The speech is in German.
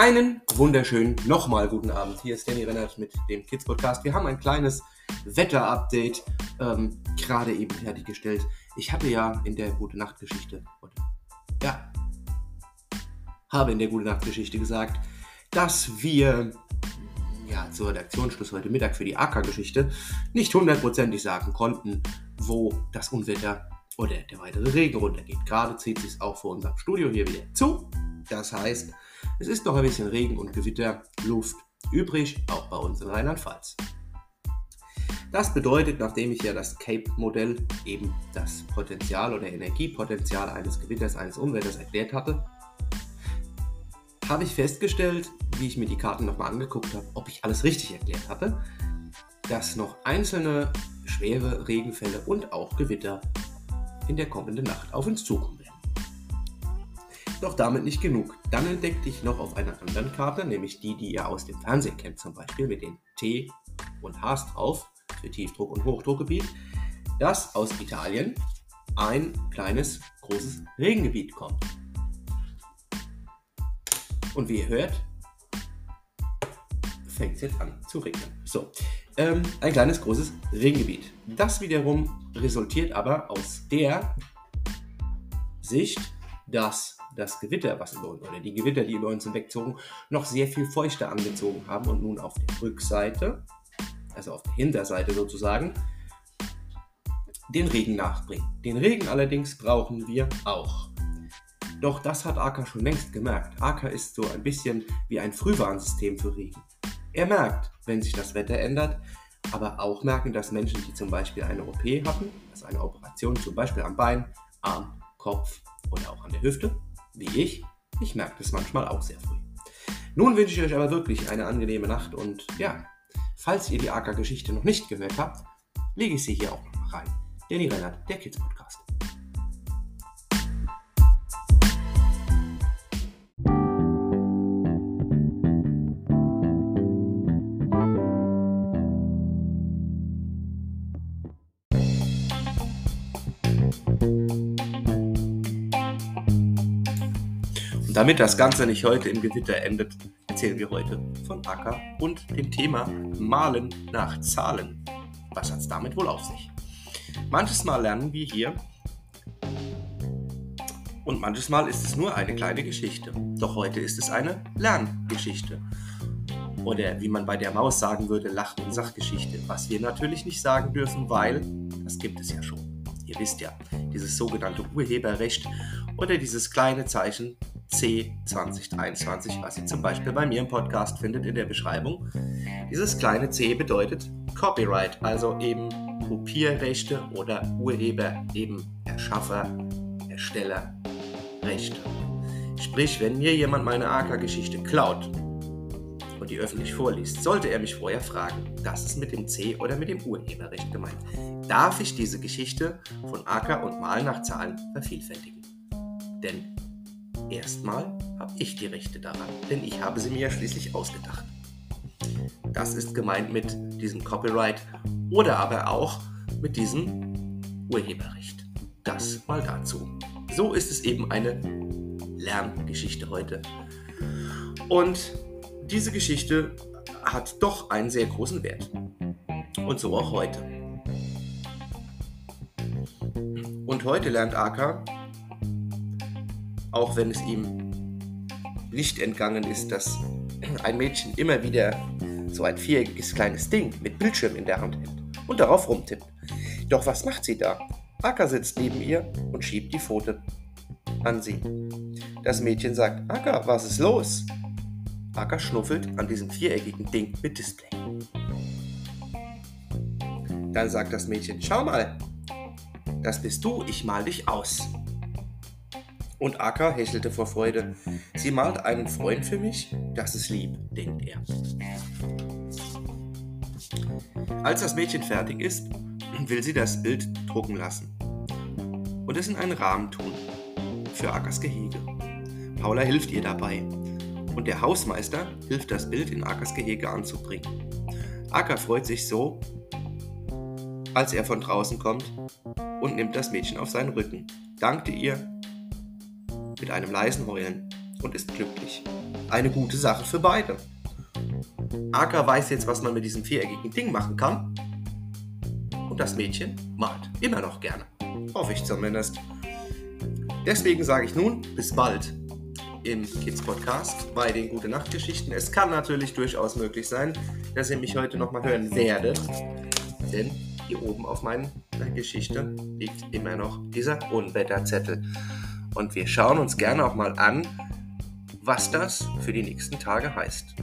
Einen wunderschönen nochmal guten Abend. Hier ist Danny Rennert mit dem Kids Podcast. Wir haben ein kleines Wetter-Update ähm, gerade eben fertiggestellt. Ich hatte ja in der Gute Nacht Geschichte, ja, habe in der Gute Nacht Geschichte gesagt, dass wir ja, zur Redaktionsschluss heute Mittag für die AK-Geschichte nicht hundertprozentig sagen konnten, wo das Unwetter oder der weitere Regen runtergeht. Gerade zieht sich auch vor unserem Studio hier wieder zu. Das heißt, es ist noch ein bisschen Regen und Gewitter, Luft übrig, auch bei uns in Rheinland-Pfalz. Das bedeutet, nachdem ich ja das Cape-Modell, eben das Potenzial oder Energiepotenzial eines Gewitters, eines Unwetters erklärt hatte, habe ich festgestellt, wie ich mir die Karten nochmal angeguckt habe, ob ich alles richtig erklärt hatte, dass noch einzelne schwere Regenfälle und auch Gewitter in der kommenden Nacht auf uns zukommen werden. Doch damit nicht genug. Dann entdeckte ich noch auf einer anderen Karte, nämlich die, die ihr aus dem Fernsehen kennt, zum Beispiel mit den T und Hs drauf, für Tiefdruck- und Hochdruckgebiet, dass aus Italien ein kleines, großes Regengebiet kommt. Und wie ihr hört, fängt es jetzt an zu regnen. So, ähm, ein kleines, großes Regengebiet. Das wiederum resultiert aber aus der Sicht, dass das Gewitter, was über uns, oder die Gewitter, die über uns hinwegzogen, noch sehr viel feuchter angezogen haben und nun auf der Rückseite, also auf der Hinterseite sozusagen, den Regen nachbringen. Den Regen allerdings brauchen wir auch. Doch das hat Aka schon längst gemerkt. Aka ist so ein bisschen wie ein Frühwarnsystem für Regen. Er merkt, wenn sich das Wetter ändert, aber auch merken, dass Menschen, die zum Beispiel eine OP hatten, also eine Operation zum Beispiel am Bein, Arm, Kopf oder auch an der Hüfte, wie ich, ich merke das manchmal auch sehr früh. Nun wünsche ich euch aber wirklich eine angenehme Nacht und ja, falls ihr die AK-Geschichte noch nicht gehört habt, lege ich sie hier auch noch rein. Danny Rennert, der Kids Podcast. Und damit das Ganze nicht heute im Gewitter endet, erzählen wir heute von Acker und dem Thema Malen nach Zahlen. Was hat es damit wohl auf sich? Manches Mal lernen wir hier und manches Mal ist es nur eine kleine Geschichte. Doch heute ist es eine Lerngeschichte. Oder wie man bei der Maus sagen würde, Lach- und Sachgeschichte. Was wir natürlich nicht sagen dürfen, weil das gibt es ja schon. Ihr wisst ja, dieses sogenannte Urheberrecht oder dieses kleine Zeichen C2023, was ihr zum Beispiel bei mir im Podcast findet in der Beschreibung. Dieses kleine C bedeutet Copyright, also eben Kopierrechte oder Urheber, eben Erschaffer, Ersteller, Rechte. Sprich, wenn mir jemand meine AK-Geschichte klaut und die öffentlich vorliest, sollte er mich vorher fragen, das ist mit dem C oder mit dem Urheberrecht gemeint. Darf ich diese Geschichte von AK und Mal nach Zahlen vervielfältigen? Denn erstmal habe ich die Rechte daran, denn ich habe sie mir ja schließlich ausgedacht. Das ist gemeint mit diesem Copyright oder aber auch mit diesem Urheberrecht. Das mal dazu. So ist es eben eine Lerngeschichte heute. Und diese Geschichte hat doch einen sehr großen Wert. Und so auch heute. Und heute lernt Aka, auch wenn es ihm nicht entgangen ist, dass ein Mädchen immer wieder so ein viereckiges kleines Ding mit Bildschirm in der Hand hält und darauf rumtippt. Doch was macht sie da? Aka sitzt neben ihr und schiebt die Pfote an sie. Das Mädchen sagt, Aka, was ist los? Aka schnuffelt an diesem viereckigen Ding mit Display. Dann sagt das Mädchen, schau mal, das bist du, ich mal dich aus. Und Aka hechelte vor Freude. Sie malt einen Freund für mich? Das ist lieb, denkt er. Als das Mädchen fertig ist, will sie das Bild drucken lassen und es in einen Rahmen tun für Akas Gehege. Paula hilft ihr dabei und der Hausmeister hilft das Bild in Akas Gehege anzubringen. Aka freut sich so, als er von draußen kommt und nimmt das Mädchen auf seinen Rücken, dankte ihr mit einem leisen Heulen und ist glücklich. eine gute Sache für beide. Aka weiß jetzt, was man mit diesem viereckigen Ding machen kann. Und das Mädchen malt immer noch gerne. Hoffe ich zumindest. Deswegen sage ich nun, bis bald im Kids Podcast bei den Gute Nacht Geschichten. Es kann natürlich durchaus möglich sein, dass ihr mich heute nochmal hören werdet. Denn hier oben auf meiner Geschichte liegt immer noch dieser Unwetterzettel. Und wir schauen uns gerne auch mal an, was das für die nächsten Tage heißt.